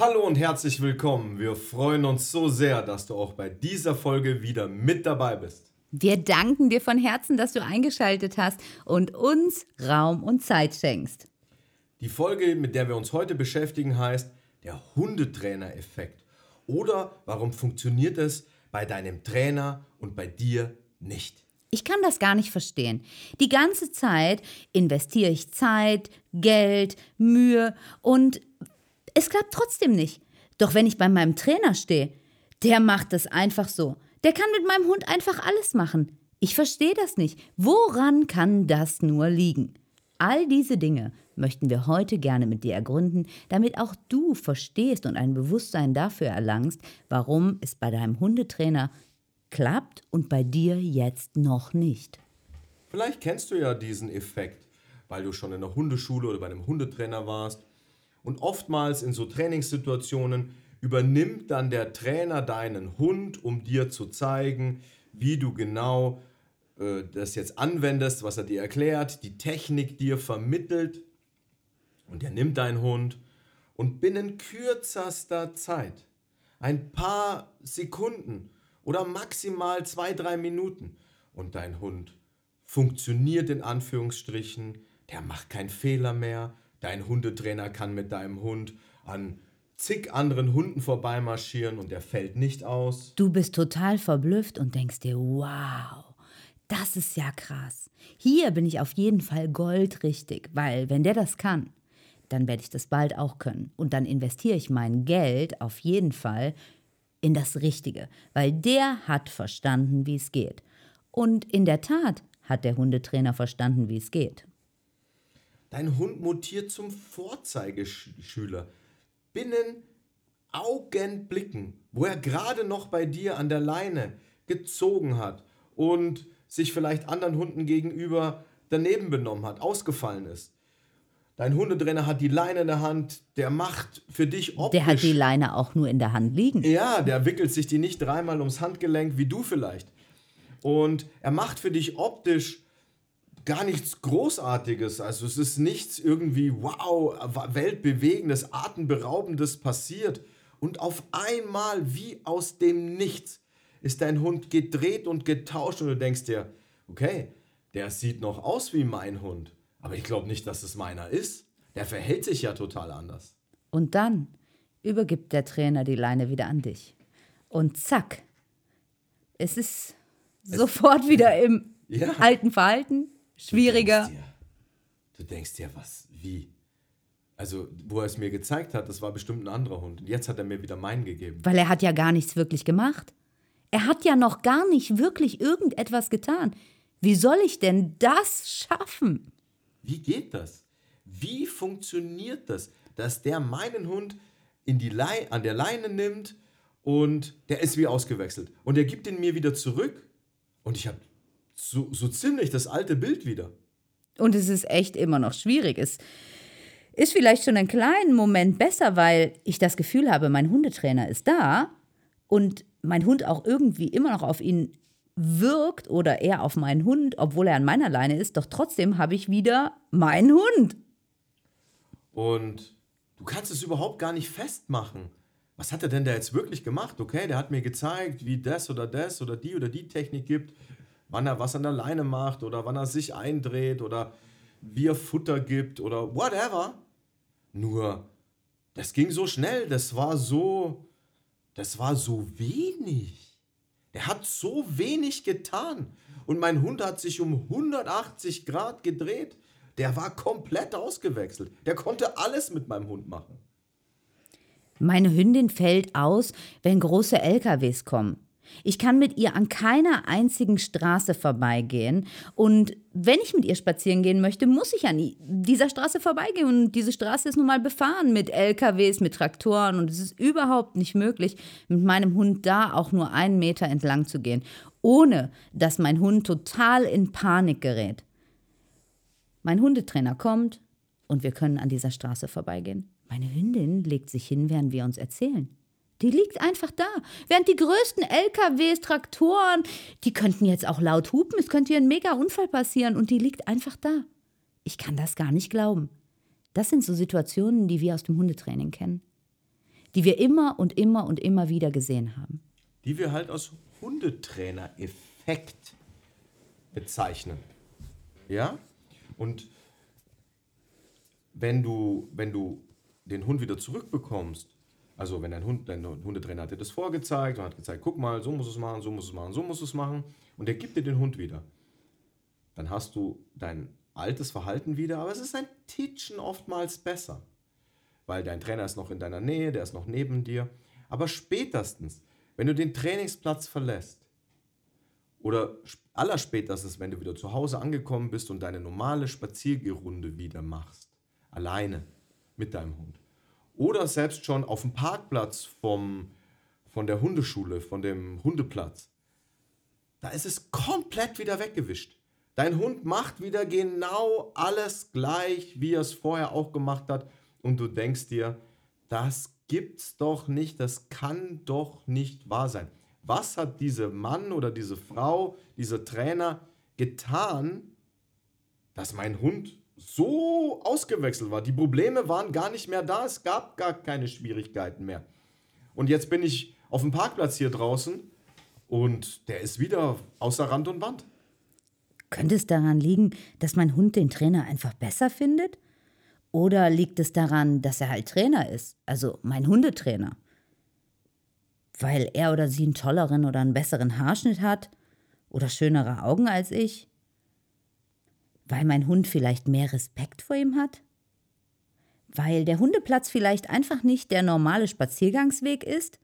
Hallo und herzlich willkommen. Wir freuen uns so sehr, dass du auch bei dieser Folge wieder mit dabei bist. Wir danken dir von Herzen, dass du eingeschaltet hast und uns Raum und Zeit schenkst. Die Folge, mit der wir uns heute beschäftigen, heißt der Hundetrainer-Effekt. Oder warum funktioniert es bei deinem Trainer und bei dir nicht? Ich kann das gar nicht verstehen. Die ganze Zeit investiere ich Zeit, Geld, Mühe und es klappt trotzdem nicht. Doch wenn ich bei meinem Trainer stehe, der macht das einfach so. Der kann mit meinem Hund einfach alles machen. Ich verstehe das nicht. Woran kann das nur liegen? All diese Dinge möchten wir heute gerne mit dir ergründen, damit auch du verstehst und ein Bewusstsein dafür erlangst, warum es bei deinem Hundetrainer klappt und bei dir jetzt noch nicht. Vielleicht kennst du ja diesen Effekt, weil du schon in der Hundeschule oder bei einem Hundetrainer warst und oftmals in so Trainingssituationen übernimmt dann der Trainer deinen Hund, um dir zu zeigen, wie du genau äh, das jetzt anwendest, was er dir erklärt, die Technik dir vermittelt. Und er nimmt deinen Hund und binnen kürzester Zeit, ein paar Sekunden oder maximal zwei, drei Minuten, und dein Hund funktioniert in Anführungsstrichen, der macht keinen Fehler mehr, Dein Hundetrainer kann mit deinem Hund an zig anderen Hunden vorbeimarschieren und der fällt nicht aus. Du bist total verblüfft und denkst dir, wow, das ist ja krass. Hier bin ich auf jeden Fall goldrichtig, weil wenn der das kann, dann werde ich das bald auch können. Und dann investiere ich mein Geld auf jeden Fall in das Richtige, weil der hat verstanden, wie es geht. Und in der Tat hat der Hundetrainer verstanden, wie es geht. Dein Hund mutiert zum Vorzeigeschüler. Binnen Augenblicken, wo er gerade noch bei dir an der Leine gezogen hat und sich vielleicht anderen Hunden gegenüber daneben benommen hat, ausgefallen ist. Dein Hundetrainer hat die Leine in der Hand, der macht für dich optisch. Der hat die Leine auch nur in der Hand liegen. Ja, der wickelt sich die nicht dreimal ums Handgelenk wie du vielleicht. Und er macht für dich optisch gar nichts Großartiges. Also es ist nichts irgendwie, wow, weltbewegendes, atemberaubendes passiert. Und auf einmal, wie aus dem Nichts, ist dein Hund gedreht und getauscht und du denkst dir, okay, der sieht noch aus wie mein Hund. Aber ich glaube nicht, dass es meiner ist. Der verhält sich ja total anders. Und dann übergibt der Trainer die Leine wieder an dich. Und zack, es ist es sofort wieder im ja. alten Verhalten, schwieriger. Du denkst dir, was, wie? Also, wo er es mir gezeigt hat, das war bestimmt ein anderer Hund. Und jetzt hat er mir wieder meinen gegeben. Weil er hat ja gar nichts wirklich gemacht. Er hat ja noch gar nicht wirklich irgendetwas getan. Wie soll ich denn das schaffen? Wie geht das? Wie funktioniert das, dass der meinen Hund in die Lei an der Leine nimmt und der ist wie ausgewechselt. Und er gibt ihn mir wieder zurück und ich habe so, so ziemlich das alte Bild wieder. Und es ist echt immer noch schwierig. Es ist vielleicht schon einen kleinen Moment besser, weil ich das Gefühl habe, mein Hundetrainer ist da und mein Hund auch irgendwie immer noch auf ihn wirkt oder er auf meinen Hund, obwohl er an meiner Leine ist, doch trotzdem habe ich wieder meinen Hund. Und du kannst es überhaupt gar nicht festmachen. Was hat er denn da jetzt wirklich gemacht? Okay, der hat mir gezeigt, wie das oder das oder die oder die Technik gibt wann er was an der Leine macht oder wann er sich eindreht oder wie er Futter gibt oder whatever. Nur, das ging so schnell, das war so, das war so wenig. Er hat so wenig getan. Und mein Hund hat sich um 180 Grad gedreht. Der war komplett ausgewechselt. Der konnte alles mit meinem Hund machen. Meine Hündin fällt aus, wenn große LKWs kommen. Ich kann mit ihr an keiner einzigen Straße vorbeigehen. Und wenn ich mit ihr spazieren gehen möchte, muss ich an dieser Straße vorbeigehen. Und diese Straße ist nun mal befahren mit LKWs, mit Traktoren. Und es ist überhaupt nicht möglich, mit meinem Hund da auch nur einen Meter entlang zu gehen, ohne dass mein Hund total in Panik gerät. Mein Hundetrainer kommt und wir können an dieser Straße vorbeigehen. Meine Hündin legt sich hin, während wir uns erzählen. Die liegt einfach da. Während die größten LKWs, Traktoren, die könnten jetzt auch laut hupen, es könnte hier ein mega Unfall passieren und die liegt einfach da. Ich kann das gar nicht glauben. Das sind so Situationen, die wir aus dem Hundetraining kennen. Die wir immer und immer und immer wieder gesehen haben. Die wir halt als Hundetrainer-Effekt bezeichnen. Ja? Und wenn du, wenn du den Hund wieder zurückbekommst also wenn dein Hund, dein Hundetrainer hat dir das vorgezeigt und hat gezeigt, guck mal, so muss es machen, so muss es machen, so muss es machen und er gibt dir den Hund wieder. Dann hast du dein altes Verhalten wieder, aber es ist ein Titschen oftmals besser. Weil dein Trainer ist noch in deiner Nähe, der ist noch neben dir. Aber spätestens, wenn du den Trainingsplatz verlässt, oder allerspätestens, wenn du wieder zu Hause angekommen bist und deine normale Spaziergerunde wieder machst, alleine mit deinem Hund, oder selbst schon auf dem Parkplatz vom, von der Hundeschule, von dem Hundeplatz. Da ist es komplett wieder weggewischt. Dein Hund macht wieder genau alles gleich, wie er es vorher auch gemacht hat. Und du denkst dir, das gibt's doch nicht, das kann doch nicht wahr sein. Was hat dieser Mann oder diese Frau, dieser Trainer getan, dass mein Hund so ausgewechselt war. Die Probleme waren gar nicht mehr da. Es gab gar keine Schwierigkeiten mehr. Und jetzt bin ich auf dem Parkplatz hier draußen und der ist wieder außer Rand und Band. Könnte es daran liegen, dass mein Hund den Trainer einfach besser findet? Oder liegt es daran, dass er halt Trainer ist, also mein Hundetrainer? Weil er oder sie einen tolleren oder einen besseren Haarschnitt hat? Oder schönere Augen als ich? Weil mein Hund vielleicht mehr Respekt vor ihm hat? Weil der Hundeplatz vielleicht einfach nicht der normale Spaziergangsweg ist?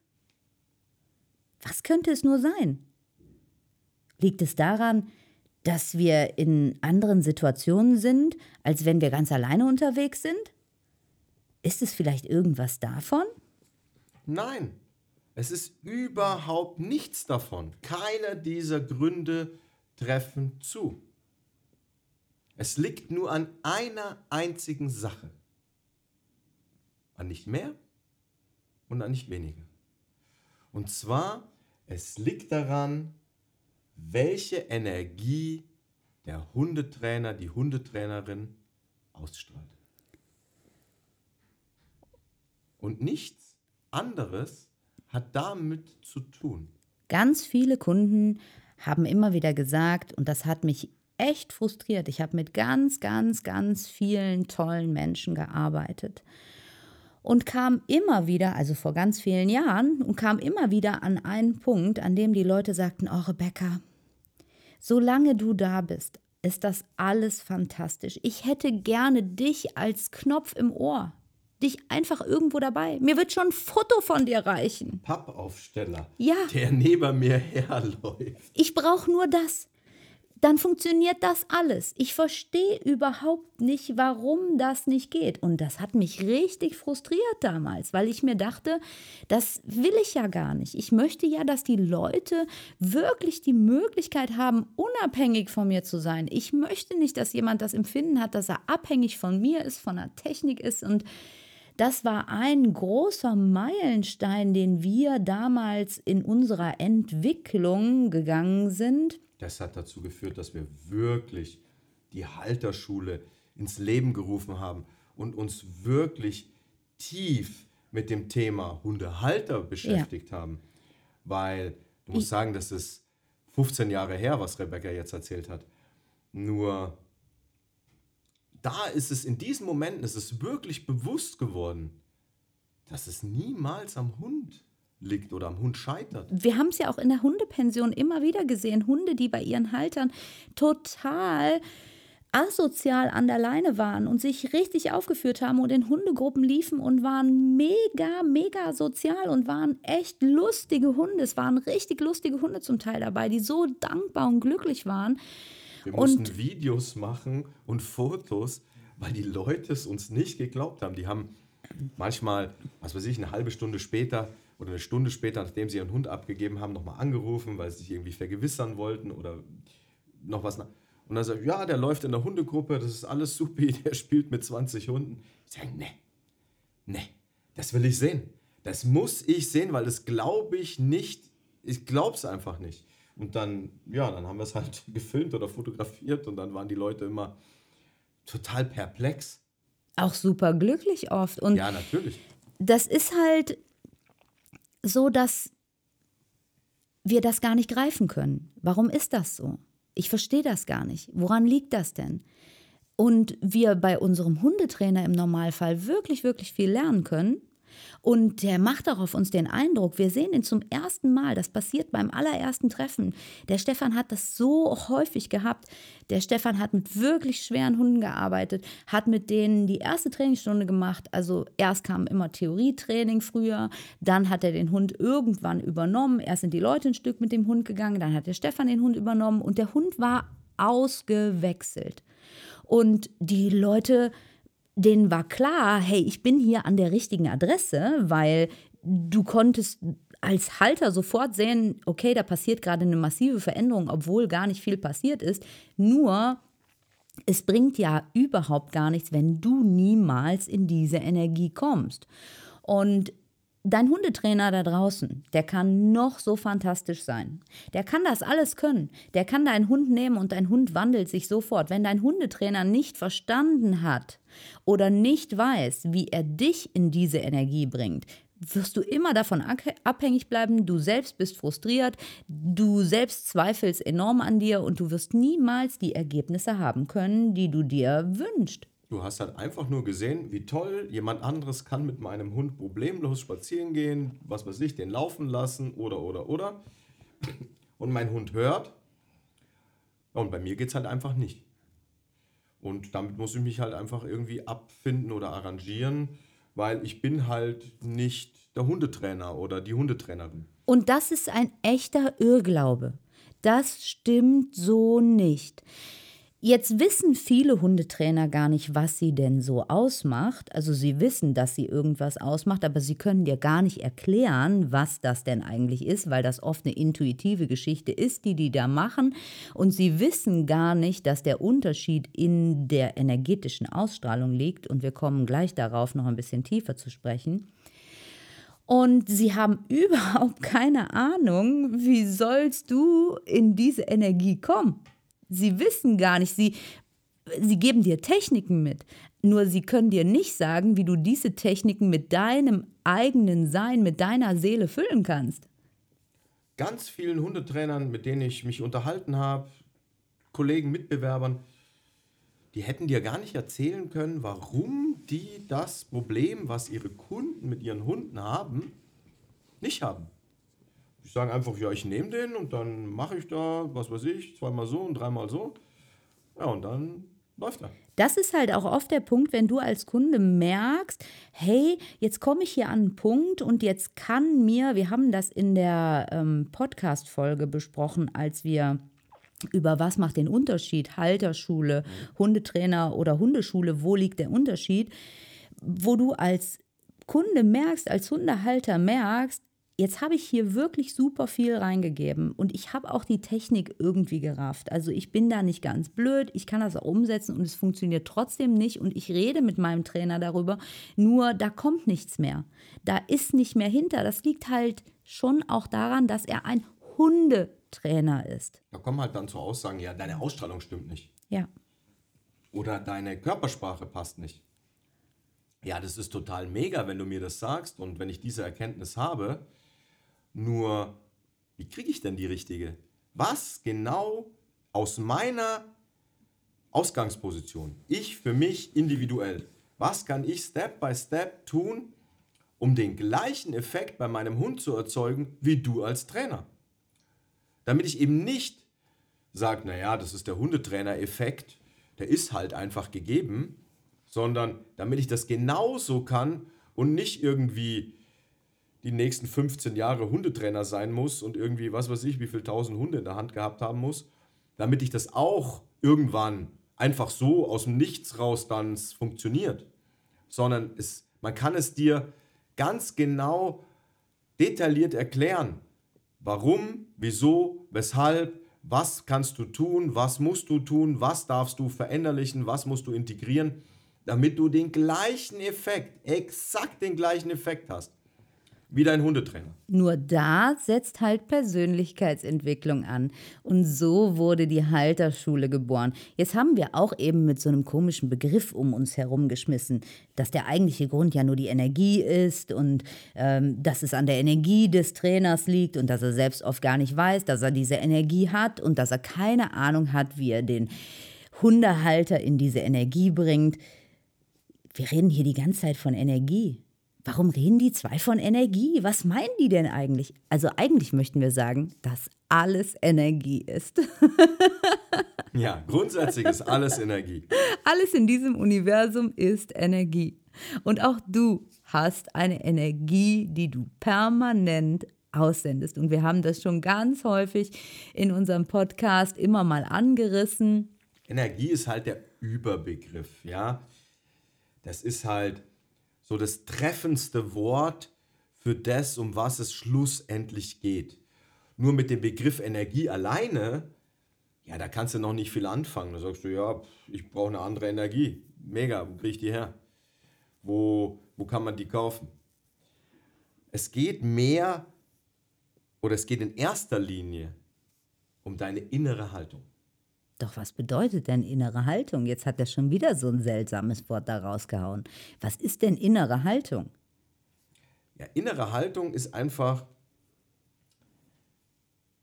Was könnte es nur sein? Liegt es daran, dass wir in anderen Situationen sind, als wenn wir ganz alleine unterwegs sind? Ist es vielleicht irgendwas davon? Nein, es ist überhaupt nichts davon. Keiner dieser Gründe treffen zu. Es liegt nur an einer einzigen Sache. An nicht mehr und an nicht weniger. Und zwar, es liegt daran, welche Energie der Hundetrainer, die Hundetrainerin ausstrahlt. Und nichts anderes hat damit zu tun. Ganz viele Kunden haben immer wieder gesagt, und das hat mich echt frustriert. Ich habe mit ganz, ganz, ganz vielen tollen Menschen gearbeitet und kam immer wieder, also vor ganz vielen Jahren, und kam immer wieder an einen Punkt, an dem die Leute sagten, oh Rebecca, solange du da bist, ist das alles fantastisch. Ich hätte gerne dich als Knopf im Ohr. Dich einfach irgendwo dabei. Mir wird schon ein Foto von dir reichen. Pappaufsteller. Ja. Der neben mir herläuft. Ich brauche nur das dann funktioniert das alles. Ich verstehe überhaupt nicht, warum das nicht geht. Und das hat mich richtig frustriert damals, weil ich mir dachte, das will ich ja gar nicht. Ich möchte ja, dass die Leute wirklich die Möglichkeit haben, unabhängig von mir zu sein. Ich möchte nicht, dass jemand das Empfinden hat, dass er abhängig von mir ist, von der Technik ist und das war ein großer Meilenstein, den wir damals in unserer Entwicklung gegangen sind das hat dazu geführt, dass wir wirklich die Halterschule ins Leben gerufen haben und uns wirklich tief mit dem Thema Hundehalter beschäftigt ja. haben. Weil du musst ich sagen, das ist 15 Jahre her, was Rebecca jetzt erzählt hat. Nur da ist es in diesen Momenten, ist wirklich bewusst geworden, dass es niemals am Hund liegt oder am Hund scheitert. Wir haben es ja auch in der Hundepension immer wieder gesehen. Hunde, die bei ihren Haltern total asozial an der Leine waren und sich richtig aufgeführt haben und in Hundegruppen liefen und waren mega, mega sozial und waren echt lustige Hunde. Es waren richtig lustige Hunde zum Teil dabei, die so dankbar und glücklich waren. Wir mussten Videos machen und Fotos, weil die Leute es uns nicht geglaubt haben. Die haben manchmal, was weiß ich, eine halbe Stunde später oder eine Stunde später, nachdem sie ihren Hund abgegeben haben, nochmal angerufen, weil sie sich irgendwie vergewissern wollten oder noch was. Und dann sagt, ja, der läuft in der Hundegruppe, das ist alles supi, der spielt mit 20 Hunden. Ich sage, ne, ne, das will ich sehen. Das muss ich sehen, weil das glaube ich nicht, ich glaube es einfach nicht. Und dann, ja, dann haben wir es halt gefilmt oder fotografiert und dann waren die Leute immer total perplex. Auch super glücklich oft. Und ja, natürlich. Das ist halt so, dass wir das gar nicht greifen können. Warum ist das so? Ich verstehe das gar nicht. Woran liegt das denn? Und wir bei unserem Hundetrainer im Normalfall wirklich, wirklich viel lernen können, und der macht auch auf uns den Eindruck, wir sehen ihn zum ersten Mal, das passiert beim allerersten Treffen. Der Stefan hat das so häufig gehabt. Der Stefan hat mit wirklich schweren Hunden gearbeitet, hat mit denen die erste Trainingsstunde gemacht. Also erst kam immer Theorietraining früher, dann hat er den Hund irgendwann übernommen. Erst sind die Leute ein Stück mit dem Hund gegangen, dann hat der Stefan den Hund übernommen und der Hund war ausgewechselt. Und die Leute denen war klar, hey, ich bin hier an der richtigen Adresse, weil du konntest als Halter sofort sehen, okay, da passiert gerade eine massive Veränderung, obwohl gar nicht viel passiert ist. Nur, es bringt ja überhaupt gar nichts, wenn du niemals in diese Energie kommst. Und Dein Hundetrainer da draußen, der kann noch so fantastisch sein. Der kann das alles können. Der kann deinen Hund nehmen und dein Hund wandelt sich sofort. Wenn dein Hundetrainer nicht verstanden hat oder nicht weiß, wie er dich in diese Energie bringt, wirst du immer davon abhängig bleiben. Du selbst bist frustriert, du selbst zweifelst enorm an dir und du wirst niemals die Ergebnisse haben können, die du dir wünschst. Du hast halt einfach nur gesehen, wie toll jemand anderes kann mit meinem Hund problemlos spazieren gehen, was weiß ich, den laufen lassen oder oder oder. Und mein Hund hört. Und bei mir geht es halt einfach nicht. Und damit muss ich mich halt einfach irgendwie abfinden oder arrangieren, weil ich bin halt nicht der Hundetrainer oder die Hundetrainerin. Und das ist ein echter Irrglaube. Das stimmt so nicht. Jetzt wissen viele Hundetrainer gar nicht, was sie denn so ausmacht. Also sie wissen, dass sie irgendwas ausmacht, aber sie können dir gar nicht erklären, was das denn eigentlich ist, weil das oft eine intuitive Geschichte ist, die die da machen. Und sie wissen gar nicht, dass der Unterschied in der energetischen Ausstrahlung liegt. Und wir kommen gleich darauf noch ein bisschen tiefer zu sprechen. Und sie haben überhaupt keine Ahnung, wie sollst du in diese Energie kommen. Sie wissen gar nicht, sie, sie geben dir Techniken mit. Nur sie können dir nicht sagen, wie du diese Techniken mit deinem eigenen Sein, mit deiner Seele füllen kannst. Ganz vielen Hundetrainern, mit denen ich mich unterhalten habe, Kollegen, Mitbewerbern, die hätten dir gar nicht erzählen können, warum die das Problem, was ihre Kunden mit ihren Hunden haben, nicht haben. Ich sage einfach, ja, ich nehme den und dann mache ich da, was weiß ich, zweimal so und dreimal so. Ja, und dann läuft er. Das ist halt auch oft der Punkt, wenn du als Kunde merkst, hey, jetzt komme ich hier an einen Punkt und jetzt kann mir, wir haben das in der ähm, Podcast-Folge besprochen, als wir über was macht den Unterschied, Halterschule, mhm. Hundetrainer oder Hundeschule, wo liegt der Unterschied, wo du als Kunde merkst, als Hundehalter merkst, Jetzt habe ich hier wirklich super viel reingegeben und ich habe auch die Technik irgendwie gerafft. Also ich bin da nicht ganz blöd, ich kann das auch umsetzen und es funktioniert trotzdem nicht und ich rede mit meinem Trainer darüber, nur da kommt nichts mehr. Da ist nicht mehr hinter. Das liegt halt schon auch daran, dass er ein Hundetrainer ist. Da kommen halt dann zu Aussagen, ja, deine Ausstrahlung stimmt nicht. Ja. Oder deine Körpersprache passt nicht. Ja, das ist total mega, wenn du mir das sagst und wenn ich diese Erkenntnis habe, nur, wie kriege ich denn die richtige? Was genau aus meiner Ausgangsposition, ich für mich individuell, was kann ich Step by Step tun, um den gleichen Effekt bei meinem Hund zu erzeugen wie du als Trainer? Damit ich eben nicht sage, naja, das ist der Hundetrainer-Effekt, der ist halt einfach gegeben, sondern damit ich das genauso kann und nicht irgendwie die nächsten 15 Jahre Hundetrainer sein muss und irgendwie, was weiß ich, wie viel tausend Hunde in der Hand gehabt haben muss, damit ich das auch irgendwann einfach so aus dem Nichts raus dann funktioniert, sondern es, man kann es dir ganz genau detailliert erklären, warum, wieso, weshalb, was kannst du tun, was musst du tun, was darfst du verinnerlichen, was musst du integrieren, damit du den gleichen Effekt, exakt den gleichen Effekt hast wie dein Hundetrainer. Nur da setzt halt Persönlichkeitsentwicklung an. Und so wurde die Halterschule geboren. Jetzt haben wir auch eben mit so einem komischen Begriff um uns herumgeschmissen, dass der eigentliche Grund ja nur die Energie ist und ähm, dass es an der Energie des Trainers liegt und dass er selbst oft gar nicht weiß, dass er diese Energie hat und dass er keine Ahnung hat, wie er den Hundehalter in diese Energie bringt. Wir reden hier die ganze Zeit von Energie. Warum reden die zwei von Energie? Was meinen die denn eigentlich? Also eigentlich möchten wir sagen, dass alles Energie ist. ja, grundsätzlich ist alles Energie. Alles in diesem Universum ist Energie. Und auch du hast eine Energie, die du permanent aussendest. Und wir haben das schon ganz häufig in unserem Podcast immer mal angerissen. Energie ist halt der Überbegriff, ja. Das ist halt so das treffendste Wort für das, um was es schlussendlich geht. Nur mit dem Begriff Energie alleine, ja, da kannst du noch nicht viel anfangen. Da sagst du, ja, ich brauche eine andere Energie. Mega, wo kriege ich die her? Wo, wo kann man die kaufen? Es geht mehr oder es geht in erster Linie um deine innere Haltung. Doch was bedeutet denn innere Haltung? Jetzt hat er schon wieder so ein seltsames Wort da rausgehauen. Was ist denn innere Haltung? Ja, innere Haltung ist einfach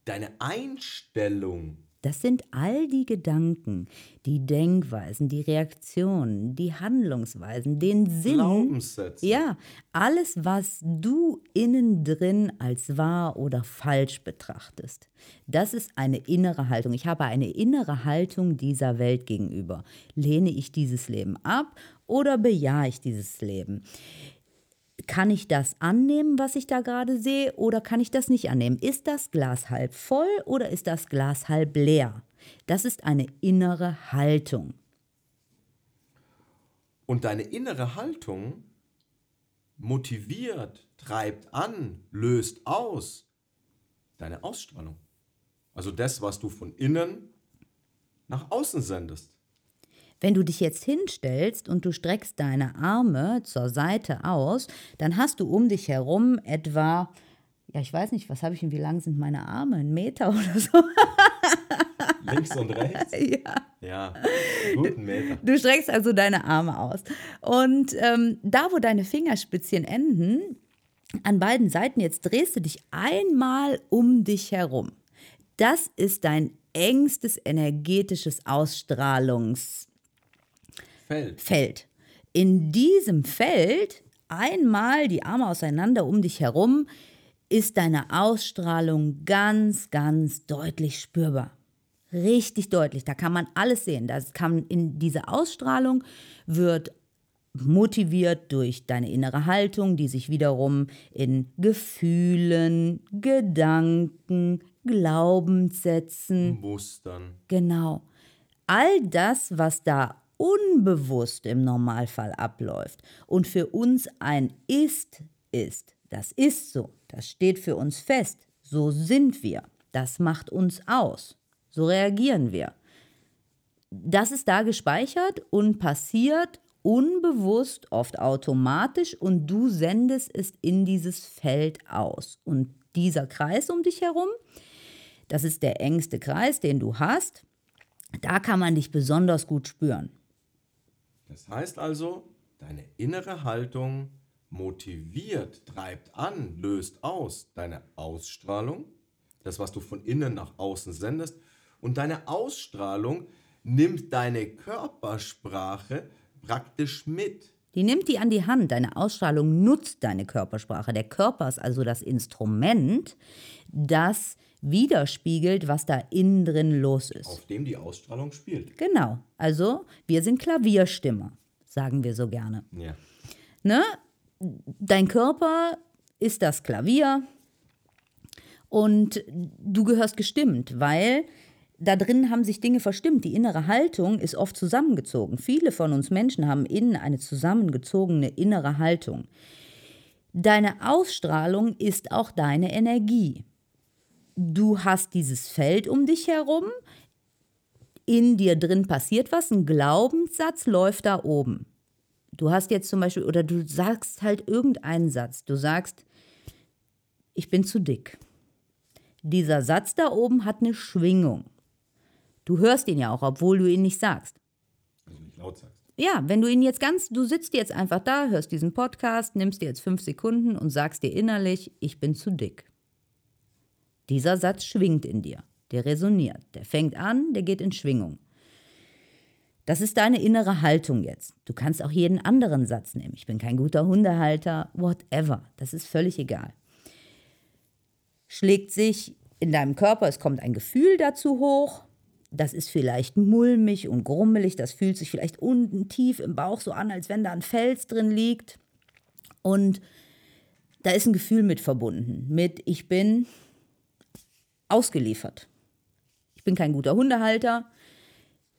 deine Einstellung das sind all die Gedanken, die Denkweisen, die Reaktionen, die Handlungsweisen, den Sinn. Glaubenssätze. Ja, alles, was du innen drin als wahr oder falsch betrachtest. Das ist eine innere Haltung. Ich habe eine innere Haltung dieser Welt gegenüber. Lehne ich dieses Leben ab oder bejahe ich dieses Leben? Kann ich das annehmen, was ich da gerade sehe, oder kann ich das nicht annehmen? Ist das Glas halb voll oder ist das Glas halb leer? Das ist eine innere Haltung. Und deine innere Haltung motiviert, treibt an, löst aus deine Ausstrahlung. Also das, was du von innen nach außen sendest. Wenn du dich jetzt hinstellst und du streckst deine Arme zur Seite aus, dann hast du um dich herum etwa, ja, ich weiß nicht, was habe ich und wie lang sind meine Arme? Ein Meter oder so? Links und rechts? Ja. Ja, guten Meter. Du streckst also deine Arme aus. Und ähm, da, wo deine Fingerspitzchen enden, an beiden Seiten, jetzt drehst du dich einmal um dich herum. Das ist dein engstes energetisches Ausstrahlungs- Feld. Feld. In diesem Feld, einmal die Arme auseinander um dich herum, ist deine Ausstrahlung ganz, ganz deutlich spürbar. Richtig deutlich. Da kann man alles sehen. Das kann in diese Ausstrahlung wird motiviert durch deine innere Haltung, die sich wiederum in Gefühlen, Gedanken, Glaubenssätzen, Mustern. Genau. All das, was da unbewusst im Normalfall abläuft und für uns ein Ist ist. Das ist so, das steht für uns fest, so sind wir, das macht uns aus, so reagieren wir. Das ist da gespeichert und passiert unbewusst, oft automatisch und du sendest es in dieses Feld aus. Und dieser Kreis um dich herum, das ist der engste Kreis, den du hast, da kann man dich besonders gut spüren. Das heißt also, deine innere Haltung motiviert, treibt an, löst aus deine Ausstrahlung, das, was du von innen nach außen sendest, und deine Ausstrahlung nimmt deine Körpersprache praktisch mit. Die nimmt die an die Hand. Deine Ausstrahlung nutzt deine Körpersprache. Der Körper ist also das Instrument, das widerspiegelt, was da innen drin los ist. Auf dem die Ausstrahlung spielt. Genau. Also, wir sind Klavierstimmer, sagen wir so gerne. Ja. Ne? Dein Körper ist das Klavier und du gehörst gestimmt, weil da drin haben sich Dinge verstimmt. Die innere Haltung ist oft zusammengezogen. Viele von uns Menschen haben innen eine zusammengezogene innere Haltung. Deine Ausstrahlung ist auch deine Energie. Du hast dieses Feld um dich herum, in dir drin passiert was, ein Glaubenssatz läuft da oben. Du hast jetzt zum Beispiel, oder du sagst halt irgendeinen Satz. Du sagst, ich bin zu dick. Dieser Satz da oben hat eine Schwingung. Du hörst ihn ja auch, obwohl du ihn nicht sagst. Also nicht laut sagst. Ja, wenn du ihn jetzt ganz, du sitzt jetzt einfach da, hörst diesen Podcast, nimmst dir jetzt fünf Sekunden und sagst dir innerlich, ich bin zu dick. Dieser Satz schwingt in dir, der resoniert, der fängt an, der geht in Schwingung. Das ist deine innere Haltung jetzt. Du kannst auch jeden anderen Satz nehmen. Ich bin kein guter Hundehalter, whatever. Das ist völlig egal. Schlägt sich in deinem Körper, es kommt ein Gefühl dazu hoch. Das ist vielleicht mulmig und grummelig. Das fühlt sich vielleicht unten tief im Bauch so an, als wenn da ein Fels drin liegt. Und da ist ein Gefühl mit verbunden. Mit ich bin ausgeliefert. Ich bin kein guter Hundehalter.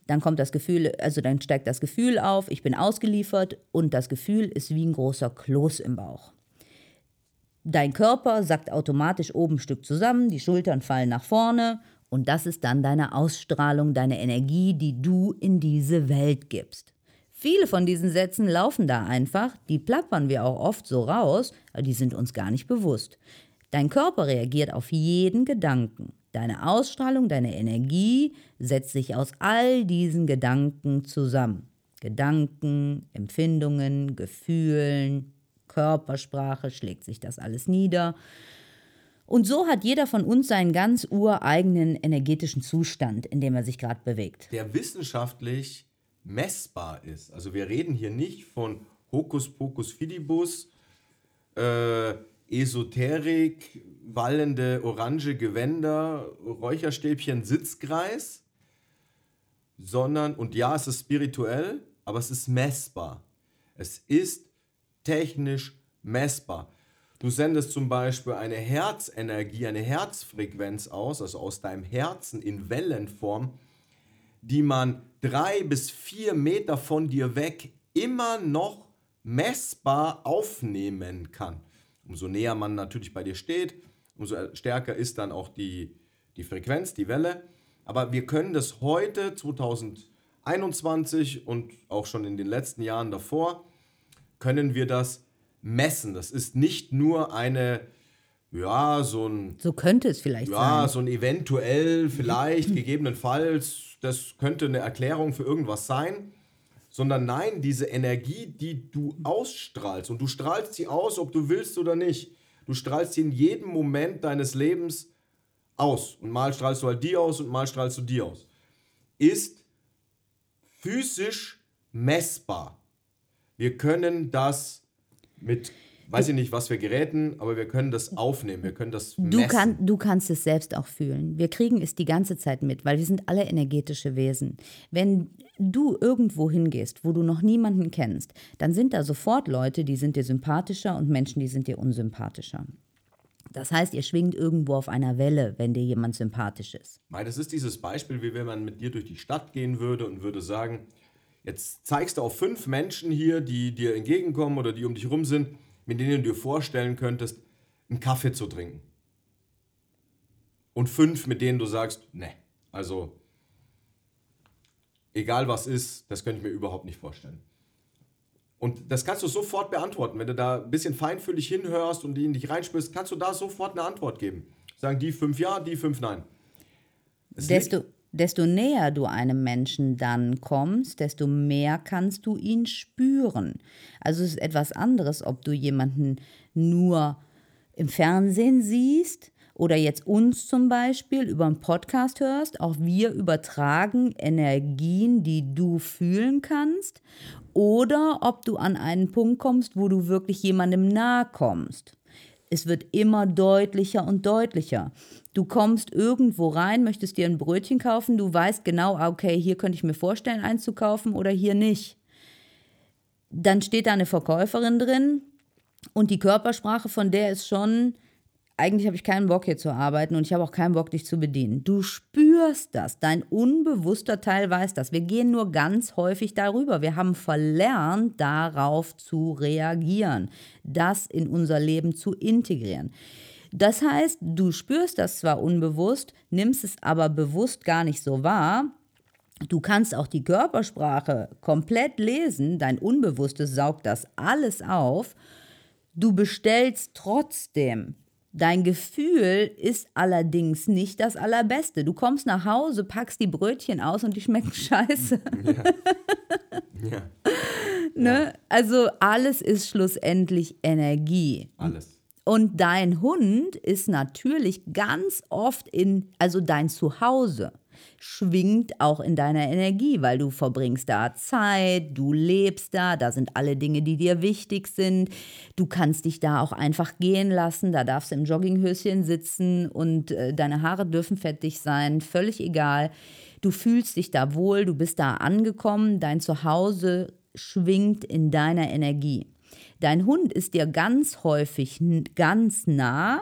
Dann kommt das Gefühl, also dann steigt das Gefühl auf, ich bin ausgeliefert und das Gefühl ist wie ein großer Kloß im Bauch. Dein Körper sackt automatisch oben ein Stück zusammen, die Schultern fallen nach vorne und das ist dann deine Ausstrahlung, deine Energie, die du in diese Welt gibst. Viele von diesen Sätzen laufen da einfach, die plappern wir auch oft so raus, aber die sind uns gar nicht bewusst. Dein Körper reagiert auf jeden Gedanken. Deine Ausstrahlung, deine Energie setzt sich aus all diesen Gedanken zusammen. Gedanken, Empfindungen, Gefühlen, Körpersprache, schlägt sich das alles nieder. Und so hat jeder von uns seinen ganz ureigenen energetischen Zustand, in dem er sich gerade bewegt. Der wissenschaftlich messbar ist. Also wir reden hier nicht von Hokuspokus Fidibus, äh, Esoterik, wallende orange Gewänder, Räucherstäbchen, Sitzkreis, sondern, und ja, es ist spirituell, aber es ist messbar. Es ist technisch messbar. Du sendest zum Beispiel eine Herzenergie, eine Herzfrequenz aus, also aus deinem Herzen in Wellenform, die man drei bis vier Meter von dir weg immer noch messbar aufnehmen kann. Umso näher man natürlich bei dir steht, umso stärker ist dann auch die, die Frequenz, die Welle. Aber wir können das heute, 2021 und auch schon in den letzten Jahren davor, können wir das messen. Das ist nicht nur eine, ja, so ein. So könnte es vielleicht ja, sein. so ein eventuell, vielleicht, gegebenenfalls, das könnte eine Erklärung für irgendwas sein sondern nein, diese Energie, die du ausstrahlst und du strahlst sie aus, ob du willst oder nicht. Du strahlst sie in jedem Moment deines Lebens aus und mal strahlst du halt die aus und mal strahlst du die aus. Ist physisch messbar. Wir können das mit weiß ich nicht, was für Geräten, aber wir können das aufnehmen, wir können das messen. Du, kann, du kannst es selbst auch fühlen. Wir kriegen es die ganze Zeit mit, weil wir sind alle energetische Wesen. Wenn du irgendwo hingehst, wo du noch niemanden kennst, dann sind da sofort Leute, die sind dir sympathischer und Menschen, die sind dir unsympathischer. Das heißt, ihr schwingt irgendwo auf einer Welle, wenn dir jemand sympathisch ist. Das ist dieses Beispiel, wie wenn man mit dir durch die Stadt gehen würde und würde sagen, jetzt zeigst du auf fünf Menschen hier, die dir entgegenkommen oder die um dich rum sind, mit denen du dir vorstellen könntest, einen Kaffee zu trinken. Und fünf, mit denen du sagst, ne, also egal was ist, das könnte ich mir überhaupt nicht vorstellen. Und das kannst du sofort beantworten. Wenn du da ein bisschen feinfühlig hinhörst und in dich reinspürst, kannst du da sofort eine Antwort geben. Sagen die fünf ja, die fünf nein. desto, desto näher du einem Menschen dann kommst, desto mehr kannst du ihn spüren. Also es ist etwas anderes, ob du jemanden nur im Fernsehen siehst oder jetzt uns zum Beispiel über einen Podcast hörst, auch wir übertragen Energien, die du fühlen kannst, oder ob du an einen Punkt kommst, wo du wirklich jemandem nahe kommst. Es wird immer deutlicher und deutlicher. Du kommst irgendwo rein, möchtest dir ein Brötchen kaufen, du weißt genau, ah, okay, hier könnte ich mir vorstellen, eins zu kaufen oder hier nicht. Dann steht da eine Verkäuferin drin und die Körpersprache von der ist schon, eigentlich habe ich keinen Bock hier zu arbeiten und ich habe auch keinen Bock, dich zu bedienen. Du spürst das, dein unbewusster Teil weiß das. Wir gehen nur ganz häufig darüber. Wir haben verlernt, darauf zu reagieren, das in unser Leben zu integrieren. Das heißt, du spürst das zwar unbewusst, nimmst es aber bewusst gar nicht so wahr. Du kannst auch die Körpersprache komplett lesen, dein Unbewusstes saugt das alles auf. Du bestellst trotzdem. Dein Gefühl ist allerdings nicht das allerbeste. Du kommst nach Hause, packst die Brötchen aus und die schmecken scheiße. Ja. ja. Ne? Also alles ist schlussendlich Energie. Alles. Und dein Hund ist natürlich ganz oft in, also dein Zuhause schwingt auch in deiner Energie, weil du verbringst da Zeit, du lebst da, da sind alle Dinge, die dir wichtig sind. Du kannst dich da auch einfach gehen lassen, da darfst du im Jogginghöschen sitzen und äh, deine Haare dürfen fettig sein, völlig egal. Du fühlst dich da wohl, du bist da angekommen, dein Zuhause schwingt in deiner Energie. Dein Hund ist dir ganz häufig ganz nah.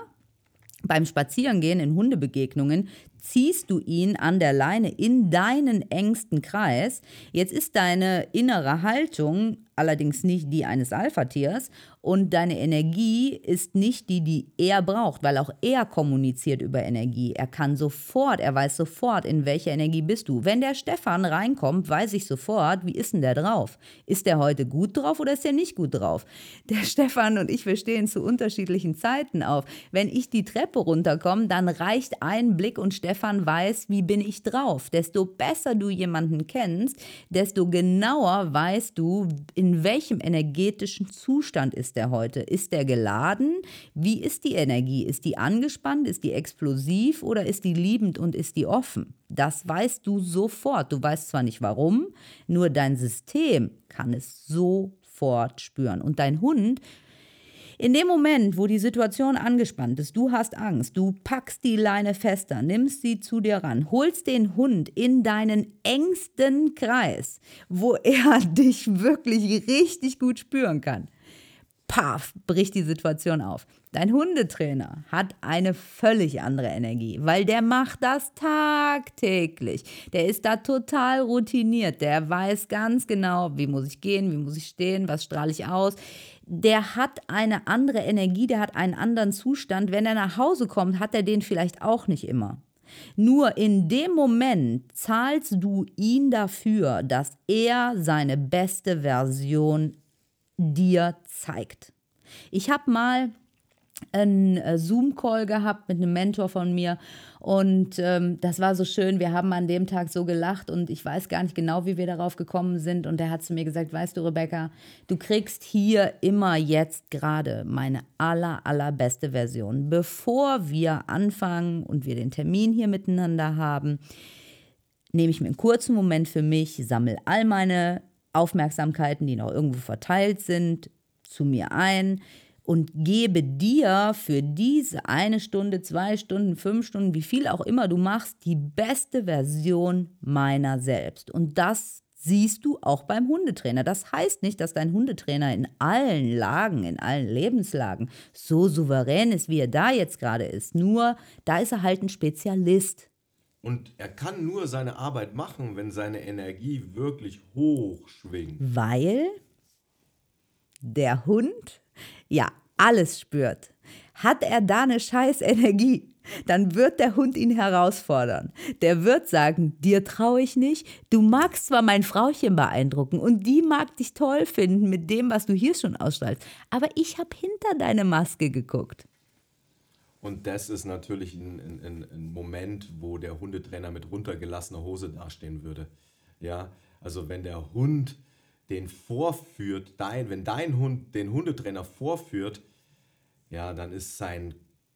Beim Spazierengehen in Hundebegegnungen ziehst du ihn an der Leine in deinen engsten Kreis. Jetzt ist deine innere Haltung allerdings nicht die eines Alpha-Tiers und deine Energie ist nicht die, die er braucht, weil auch er kommuniziert über Energie. Er kann sofort, er weiß sofort, in welcher Energie bist du. Wenn der Stefan reinkommt, weiß ich sofort, wie ist denn der drauf? Ist der heute gut drauf oder ist der nicht gut drauf? Der Stefan und ich, wir stehen zu unterschiedlichen Zeiten auf. Wenn ich die Treppe runterkomme, dann reicht ein Blick und Stefan weiß, wie bin ich drauf. Desto besser du jemanden kennst, desto genauer weißt du, in welchem energetischen Zustand ist der heute? Ist der geladen? Wie ist die Energie? Ist die angespannt? Ist die explosiv oder ist die liebend und ist die offen? Das weißt du sofort. Du weißt zwar nicht warum, nur dein System kann es sofort spüren. Und dein Hund in dem Moment, wo die Situation angespannt ist, du hast Angst, du packst die Leine fester, nimmst sie zu dir ran, holst den Hund in deinen engsten Kreis, wo er dich wirklich richtig gut spüren kann paf, bricht die Situation auf. Dein Hundetrainer hat eine völlig andere Energie, weil der macht das tagtäglich. Der ist da total routiniert. Der weiß ganz genau, wie muss ich gehen, wie muss ich stehen, was strahle ich aus. Der hat eine andere Energie, der hat einen anderen Zustand. Wenn er nach Hause kommt, hat er den vielleicht auch nicht immer. Nur in dem Moment zahlst du ihn dafür, dass er seine beste Version dir zeigt. Ich habe mal einen äh, Zoom-Call gehabt mit einem Mentor von mir und ähm, das war so schön. Wir haben an dem Tag so gelacht und ich weiß gar nicht genau, wie wir darauf gekommen sind. Und er hat zu mir gesagt: Weißt du, Rebecca, du kriegst hier immer jetzt gerade meine aller, allerbeste Version. Bevor wir anfangen und wir den Termin hier miteinander haben, nehme ich mir einen kurzen Moment für mich, sammle all meine Aufmerksamkeiten, die noch irgendwo verteilt sind, zu mir ein und gebe dir für diese eine Stunde, zwei Stunden, fünf Stunden, wie viel auch immer du machst, die beste Version meiner selbst. Und das siehst du auch beim Hundetrainer. Das heißt nicht, dass dein Hundetrainer in allen Lagen, in allen Lebenslagen so souverän ist, wie er da jetzt gerade ist. Nur da ist er halt ein Spezialist. Und er kann nur seine Arbeit machen, wenn seine Energie wirklich hoch schwingt. Weil der Hund ja alles spürt. Hat er da eine scheiß Energie, dann wird der Hund ihn herausfordern. Der wird sagen, dir traue ich nicht. Du magst zwar mein Frauchen beeindrucken und die mag dich toll finden mit dem, was du hier schon ausstrahlst, aber ich habe hinter deine Maske geguckt. Und das ist natürlich ein, ein, ein, Moment, wo der Hundetrainer mit runtergelassener Hose dastehen würde. Ja, also wenn der Hund den vorführt, dein, wenn dein Hund den Hundetrainer vorführt, ja, dann ist sein,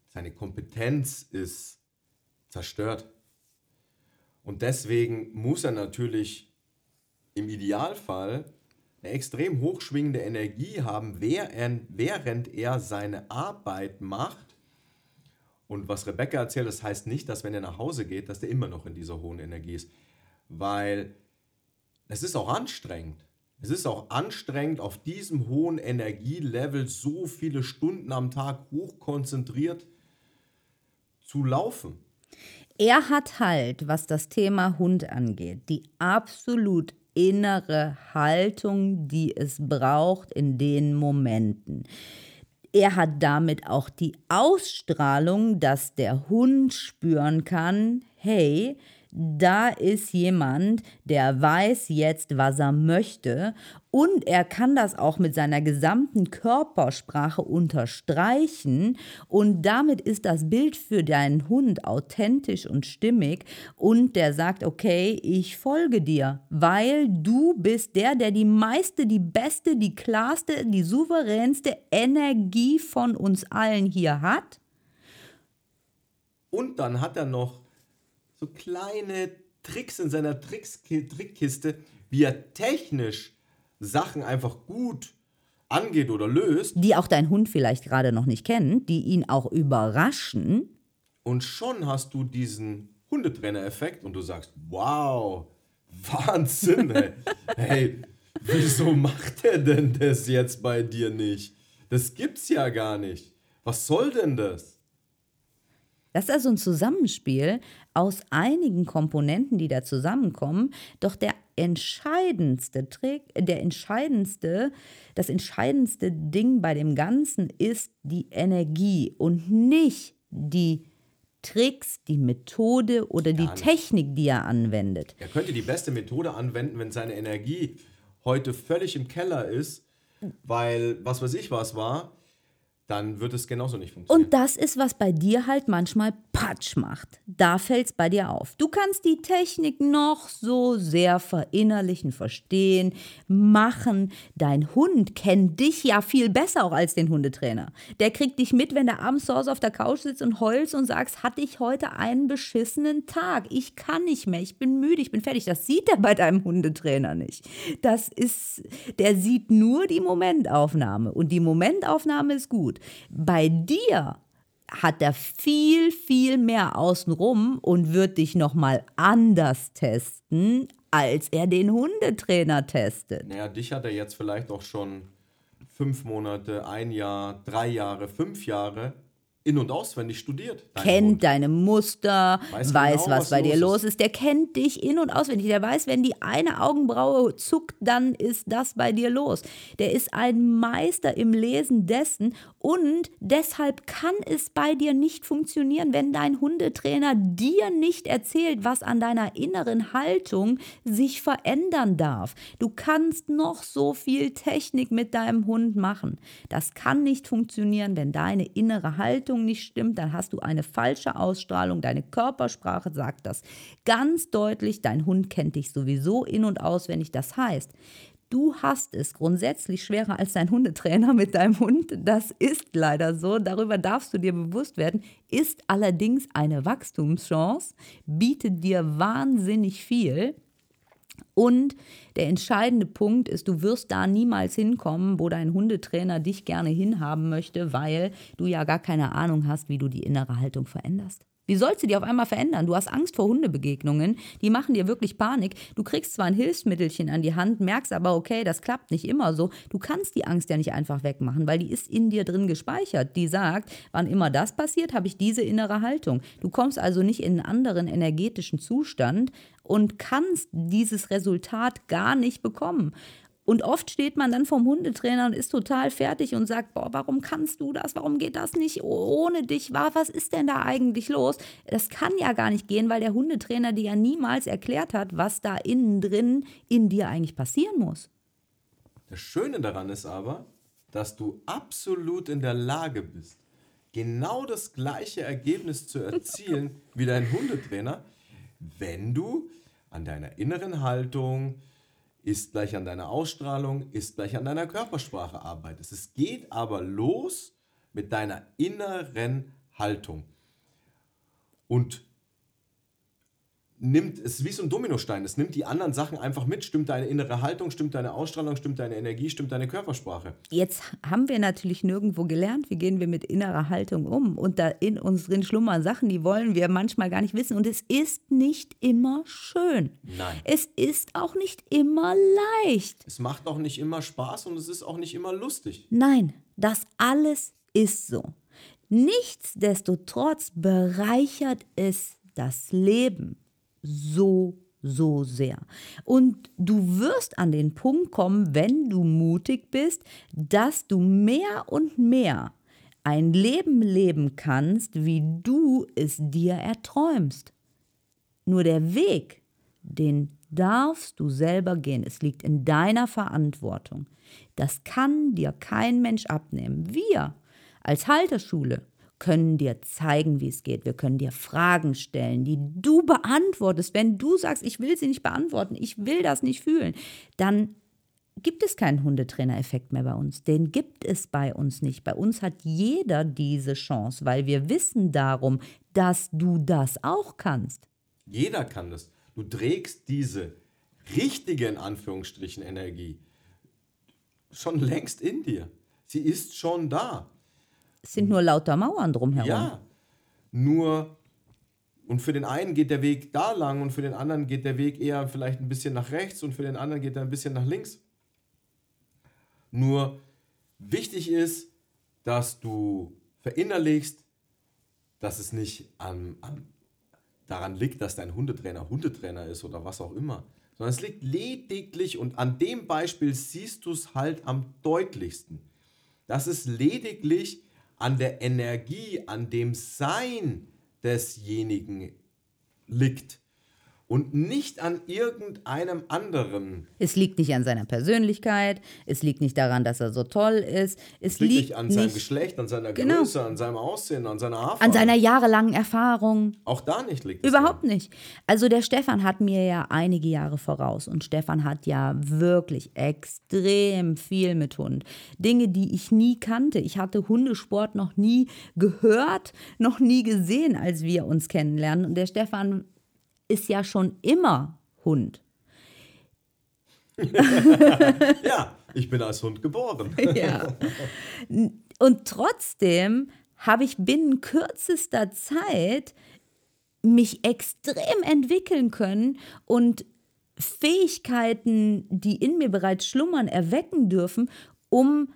seine Kompetenz ist zerstört. Und deswegen muss er natürlich im Idealfall eine extrem hochschwingende Energie haben, während er seine Arbeit macht. Und was Rebecca erzählt, das heißt nicht, dass wenn er nach Hause geht, dass er immer noch in dieser hohen Energie ist. Weil es ist auch anstrengend. Es ist auch anstrengend, auf diesem hohen Energielevel so viele Stunden am Tag hochkonzentriert zu laufen. Er hat halt, was das Thema Hund angeht, die absolut innere Haltung, die es braucht in den Momenten. Er hat damit auch die Ausstrahlung, dass der Hund spüren kann, hey, da ist jemand, der weiß jetzt, was er möchte und er kann das auch mit seiner gesamten Körpersprache unterstreichen und damit ist das Bild für deinen Hund authentisch und stimmig und der sagt, okay, ich folge dir, weil du bist der, der die meiste, die beste, die klarste, die souveränste Energie von uns allen hier hat. Und dann hat er noch so kleine Tricks in seiner Tricks Trickkiste, wie er technisch Sachen einfach gut angeht oder löst. Die auch dein Hund vielleicht gerade noch nicht kennt, die ihn auch überraschen. Und schon hast du diesen Hundetrainer-Effekt und du sagst, wow, Wahnsinn, ey. hey, wieso macht er denn das jetzt bei dir nicht? Das gibt's ja gar nicht. Was soll denn das? Das ist also ein Zusammenspiel aus einigen Komponenten, die da zusammenkommen. Doch der entscheidendste Trick, der entscheidendste, das entscheidendste Ding bei dem Ganzen ist die Energie und nicht die Tricks, die Methode oder die Technik, die er anwendet. Er könnte die beste Methode anwenden, wenn seine Energie heute völlig im Keller ist, weil was weiß ich was war dann wird es genauso nicht funktionieren. Und das ist, was bei dir halt manchmal Patsch macht. Da fällt es bei dir auf. Du kannst die Technik noch so sehr verinnerlichen, verstehen, machen. Dein Hund kennt dich ja viel besser auch als den Hundetrainer. Der kriegt dich mit, wenn der abends zu Hause auf der Couch sitzt und heulst und sagst, hatte ich heute einen beschissenen Tag. Ich kann nicht mehr, ich bin müde, ich bin fertig. Das sieht er bei deinem Hundetrainer nicht. Das ist, der sieht nur die Momentaufnahme. Und die Momentaufnahme ist gut gut. Bei dir hat er viel, viel mehr außenrum und wird dich nochmal anders testen, als er den Hundetrainer testet. Naja, dich hat er jetzt vielleicht auch schon fünf Monate, ein Jahr, drei Jahre, fünf Jahre in- und auswendig studiert. Kennt Hund. deine Muster, weiß, weiß genau, was, was, bei dir los ist. ist. Der kennt dich in- und auswendig. Der weiß, wenn die eine Augenbraue zuckt, dann ist das bei dir los. Der ist ein Meister im Lesen dessen und deshalb kann es bei dir nicht funktionieren, wenn dein Hundetrainer dir nicht erzählt, was an deiner inneren Haltung sich verändern darf. Du kannst noch so viel Technik mit deinem Hund machen. Das kann nicht funktionieren, wenn deine innere Haltung nicht stimmt, dann hast du eine falsche Ausstrahlung. Deine Körpersprache sagt das ganz deutlich. Dein Hund kennt dich sowieso in- und auswendig. Das heißt, Du hast es grundsätzlich schwerer als dein Hundetrainer mit deinem Hund. Das ist leider so. Darüber darfst du dir bewusst werden. Ist allerdings eine Wachstumschance, bietet dir wahnsinnig viel. Und der entscheidende Punkt ist, du wirst da niemals hinkommen, wo dein Hundetrainer dich gerne hinhaben möchte, weil du ja gar keine Ahnung hast, wie du die innere Haltung veränderst. Wie sollst du die auf einmal verändern? Du hast Angst vor Hundebegegnungen, die machen dir wirklich Panik. Du kriegst zwar ein Hilfsmittelchen an die Hand, merkst aber, okay, das klappt nicht immer so. Du kannst die Angst ja nicht einfach wegmachen, weil die ist in dir drin gespeichert. Die sagt, wann immer das passiert, habe ich diese innere Haltung. Du kommst also nicht in einen anderen energetischen Zustand und kannst dieses Resultat gar nicht bekommen. Und oft steht man dann vom Hundetrainer und ist total fertig und sagt, boah, warum kannst du das? Warum geht das nicht ohne dich? Was ist denn da eigentlich los? Das kann ja gar nicht gehen, weil der Hundetrainer dir ja niemals erklärt hat, was da innen drin in dir eigentlich passieren muss. Das Schöne daran ist aber, dass du absolut in der Lage bist, genau das gleiche Ergebnis zu erzielen wie dein Hundetrainer, wenn du an deiner inneren Haltung, ist gleich an deiner Ausstrahlung, ist gleich an deiner Körpersprache arbeitest. Es geht aber los mit deiner inneren Haltung. Und nimmt, es ist wie so ein Dominostein, es nimmt die anderen Sachen einfach mit, stimmt deine innere Haltung, stimmt deine Ausstrahlung, stimmt deine Energie, stimmt deine Körpersprache. Jetzt haben wir natürlich nirgendwo gelernt, wie gehen wir mit innerer Haltung um. Und da in uns drin schlummern Sachen, die wollen wir manchmal gar nicht wissen. Und es ist nicht immer schön. Nein. Es ist auch nicht immer leicht. Es macht auch nicht immer Spaß und es ist auch nicht immer lustig. Nein, das alles ist so. Nichtsdestotrotz bereichert es das Leben so, so sehr. Und du wirst an den Punkt kommen, wenn du mutig bist, dass du mehr und mehr ein Leben leben kannst, wie du es dir erträumst. Nur der Weg, den darfst du selber gehen. Es liegt in deiner Verantwortung. Das kann dir kein Mensch abnehmen. Wir als Halterschule können dir zeigen, wie es geht. Wir können dir Fragen stellen, die du beantwortest. Wenn du sagst, ich will sie nicht beantworten, ich will das nicht fühlen, dann gibt es keinen Hundetrainer-Effekt mehr bei uns. Den gibt es bei uns nicht. Bei uns hat jeder diese Chance, weil wir wissen darum, dass du das auch kannst. Jeder kann das. Du trägst diese richtige, in Anführungsstrichen, Energie schon längst in dir. Sie ist schon da. Sind nur lauter Mauern drumherum. Ja, nur und für den einen geht der Weg da lang und für den anderen geht der Weg eher vielleicht ein bisschen nach rechts und für den anderen geht er ein bisschen nach links. Nur wichtig ist, dass du verinnerlichst, dass es nicht an, an, daran liegt, dass dein Hundetrainer Hundetrainer ist oder was auch immer, sondern es liegt lediglich und an dem Beispiel siehst du es halt am deutlichsten, dass es lediglich an der Energie, an dem Sein desjenigen liegt und nicht an irgendeinem anderen. Es liegt nicht an seiner Persönlichkeit, es liegt nicht daran, dass er so toll ist, es, Es liegt liegt nicht an seinem Geschlecht, an seiner Genau. Größe, an seinem Aussehen, an seiner Haarfarbe. an seiner jahrelangen Erfahrung. Auch da nicht liegt es Überhaupt dran. nicht. Also der Stefan hat mir ja einige Jahre voraus und Stefan hat ja wirklich extrem viel mit Hund. Dinge, die ich nie kannte. Ich hatte Hundesport noch nie gehört, noch nie gesehen, als wir uns kennenlernen. Und der Stefan ist ja schon immer Hund. Ja, ich bin als Hund geboren. Ja. Und trotzdem habe ich binnen kürzester Zeit mich extrem entwickeln können und Fähigkeiten, die in mir bereits schlummern, erwecken dürfen, um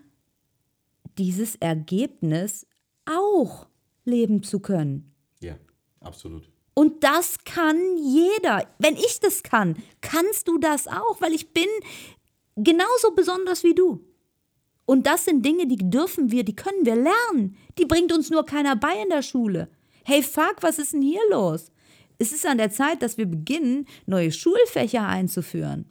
dieses Ergebnis auch leben zu können. Ja, absolut. Und das kann jeder. Wenn ich das kann, kannst du das auch, weil ich bin genauso besonders wie du. Und das sind Dinge, die dürfen wir, die können wir lernen. Die bringt uns nur keiner bei in der Schule. Hey, fuck, was ist denn hier los? Es ist an der Zeit, dass wir beginnen, neue Schulfächer einzuführen.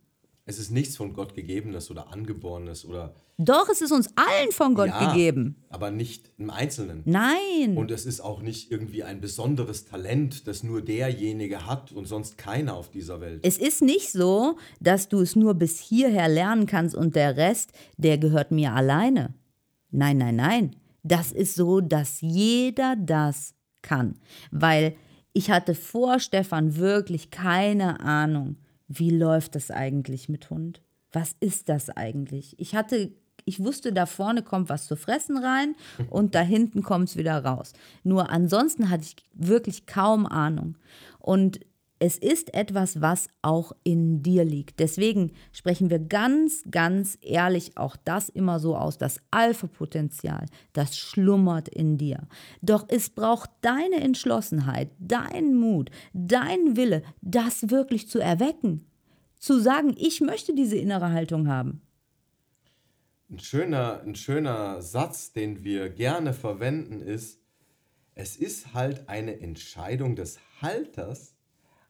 Es ist nichts von Gott gegebenes oder angeborenes oder Doch, es ist uns allen von Gott ja, gegeben. aber nicht im Einzelnen. Nein. Und es ist auch nicht irgendwie ein besonderes Talent, das nur derjenige hat und sonst keiner auf dieser Welt. Es ist nicht so, dass du es nur bis hierher lernen kannst und der Rest, der gehört mir alleine. Nein, nein, nein. Das ist so, dass jeder das kann. Weil ich hatte vor Stefan wirklich keine Ahnung, wie läuft das eigentlich mit Hund? Was ist das eigentlich? Ich hatte ich wusste, da vorne kommt was zu fressen rein und da hinten kommt es wieder raus. Nur ansonsten hatte ich wirklich kaum Ahnung. Und es ist etwas, was auch in dir liegt. Deswegen sprechen wir ganz, ganz ehrlich auch das immer so aus. Das Alpha-Potenzial, das schlummert in dir. Doch es braucht deine Entschlossenheit, deinen Mut, deinen Wille, das wirklich zu erwecken. Zu sagen, ich möchte diese innere Haltung haben. Ein schöner, ein schöner Satz, den wir gerne verwenden, ist, es ist halt eine Entscheidung des Halters,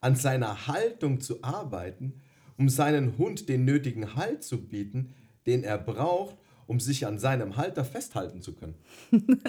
an seiner Haltung zu arbeiten, um seinen Hund den nötigen Halt zu bieten, den er braucht, um sich an seinem Halter festhalten zu können.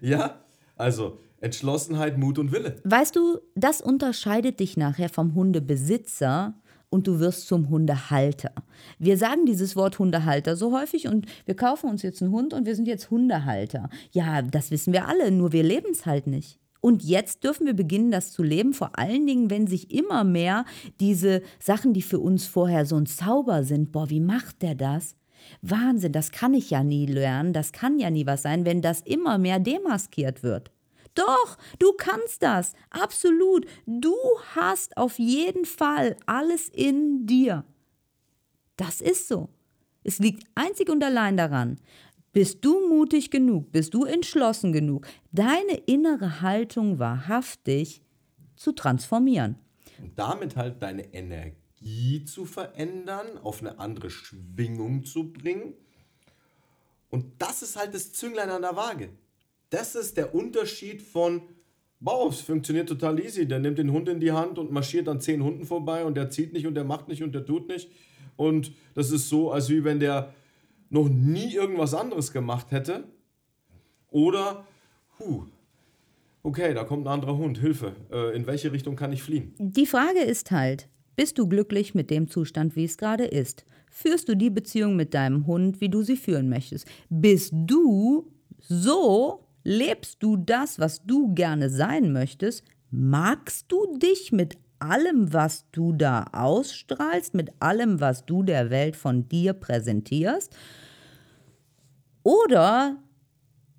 ja, also Entschlossenheit, Mut und Wille. Weißt du, das unterscheidet dich nachher vom Hundebesitzer und du wirst zum Hundehalter. Wir sagen dieses Wort Hundehalter so häufig und wir kaufen uns jetzt einen Hund und wir sind jetzt Hundehalter. Ja, das wissen wir alle, nur wir leben es halt nicht. Und jetzt dürfen wir beginnen, das zu leben, vor allen Dingen, wenn sich immer mehr diese Sachen, die für uns vorher so ein Zauber sind, boah, wie macht der das? Wahnsinn, das kann ich ja nie lernen, das kann ja nie was sein, wenn das immer mehr demaskiert wird. Doch, du kannst das, absolut. Du hast auf jeden Fall alles in dir. Das ist so. Es liegt einzig und allein daran, bist du mutig genug, bist du entschlossen genug, deine innere Haltung wahrhaftig zu transformieren. Und damit halt deine Energie zu verändern, auf eine andere Schwingung zu bringen. Und das ist halt das Zünglein an der Waage. Das ist der Unterschied von, wow, es funktioniert total easy. Der nimmt den Hund in die Hand und marschiert an zehn Hunden vorbei und der zieht nicht und der macht nicht und der tut nicht. Und das ist so, als wie wenn der noch nie irgendwas anderes gemacht hätte. Oder, huh, okay, da kommt ein anderer Hund, Hilfe, äh, in welche Richtung kann ich fliehen? Die Frage ist halt, bist du glücklich mit dem Zustand, wie es gerade ist? Führst du die Beziehung mit deinem Hund, wie du sie führen möchtest? Bist du so, lebst du das, was du gerne sein möchtest? Magst du dich mit allem, was du da ausstrahlst, mit allem, was du der Welt von dir präsentierst? Oder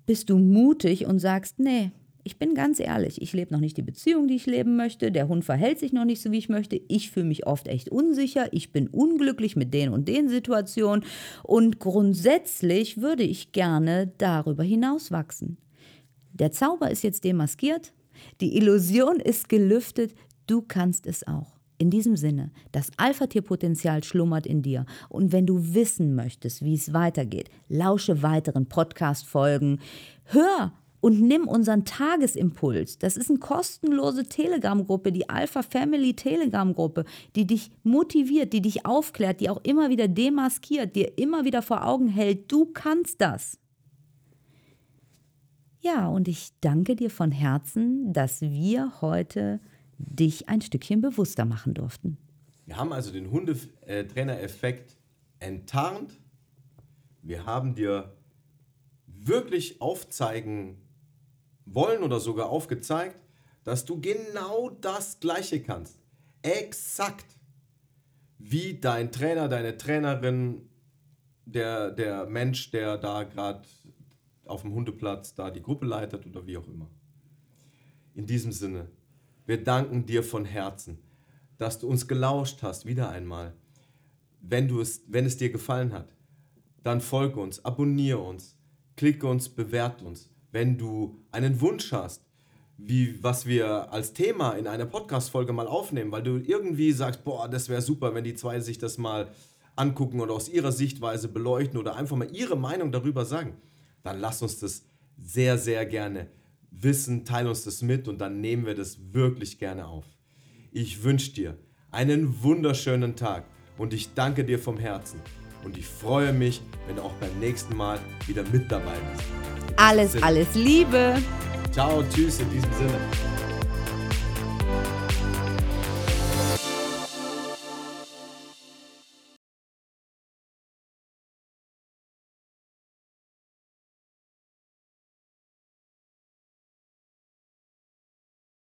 bist du mutig und sagst, nee, ich bin ganz ehrlich, ich lebe noch nicht die Beziehung, die ich leben möchte, der Hund verhält sich noch nicht so, wie ich möchte, ich fühle mich oft echt unsicher, ich bin unglücklich mit den und den Situationen und grundsätzlich würde ich gerne darüber hinaus wachsen. Der Zauber ist jetzt demaskiert, die Illusion ist gelüftet, Du kannst es auch. In diesem Sinne, das Alpha-Tier-Potenzial schlummert in dir. Und wenn du wissen möchtest, wie es weitergeht, lausche weiteren Podcast-Folgen. Hör und nimm unseren Tagesimpuls. Das ist eine kostenlose Telegram-Gruppe, die Alpha Family Telegram-Gruppe, die dich motiviert, die dich aufklärt, die auch immer wieder demaskiert, dir immer wieder vor Augen hält, du kannst das. Ja, und ich danke dir von Herzen, dass wir heute dich ein Stückchen bewusster machen durften. Wir haben also den Hundetrainer-Effekt enttarnt. Wir haben dir wirklich aufzeigen wollen oder sogar aufgezeigt, dass du genau das Gleiche kannst. Exakt wie dein Trainer, deine Trainerin, der, der Mensch, der da gerade auf dem Hundeplatz da die Gruppe leitet oder wie auch immer. In diesem Sinne, wir danken dir von Herzen, dass du uns gelauscht hast, wieder einmal. Wenn, du es, wenn es dir gefallen hat, dann folge uns, abonniere uns, klicke uns, bewerte uns. Wenn du einen Wunsch hast, wie, was wir als Thema in einer Podcast-Folge mal aufnehmen, weil du irgendwie sagst, boah, das wäre super, wenn die zwei sich das mal angucken oder aus ihrer Sichtweise beleuchten oder einfach mal ihre Meinung darüber sagen, dann lass uns das sehr, sehr gerne wissen, teile uns das mit und dann nehmen wir das wirklich gerne auf. Ich wünsche dir einen wunderschönen Tag und ich danke dir vom Herzen. Und ich freue mich, wenn du auch beim nächsten Mal wieder mit dabei bist. Alles, alles Liebe. Ciao, tschüss in diesem Sinne.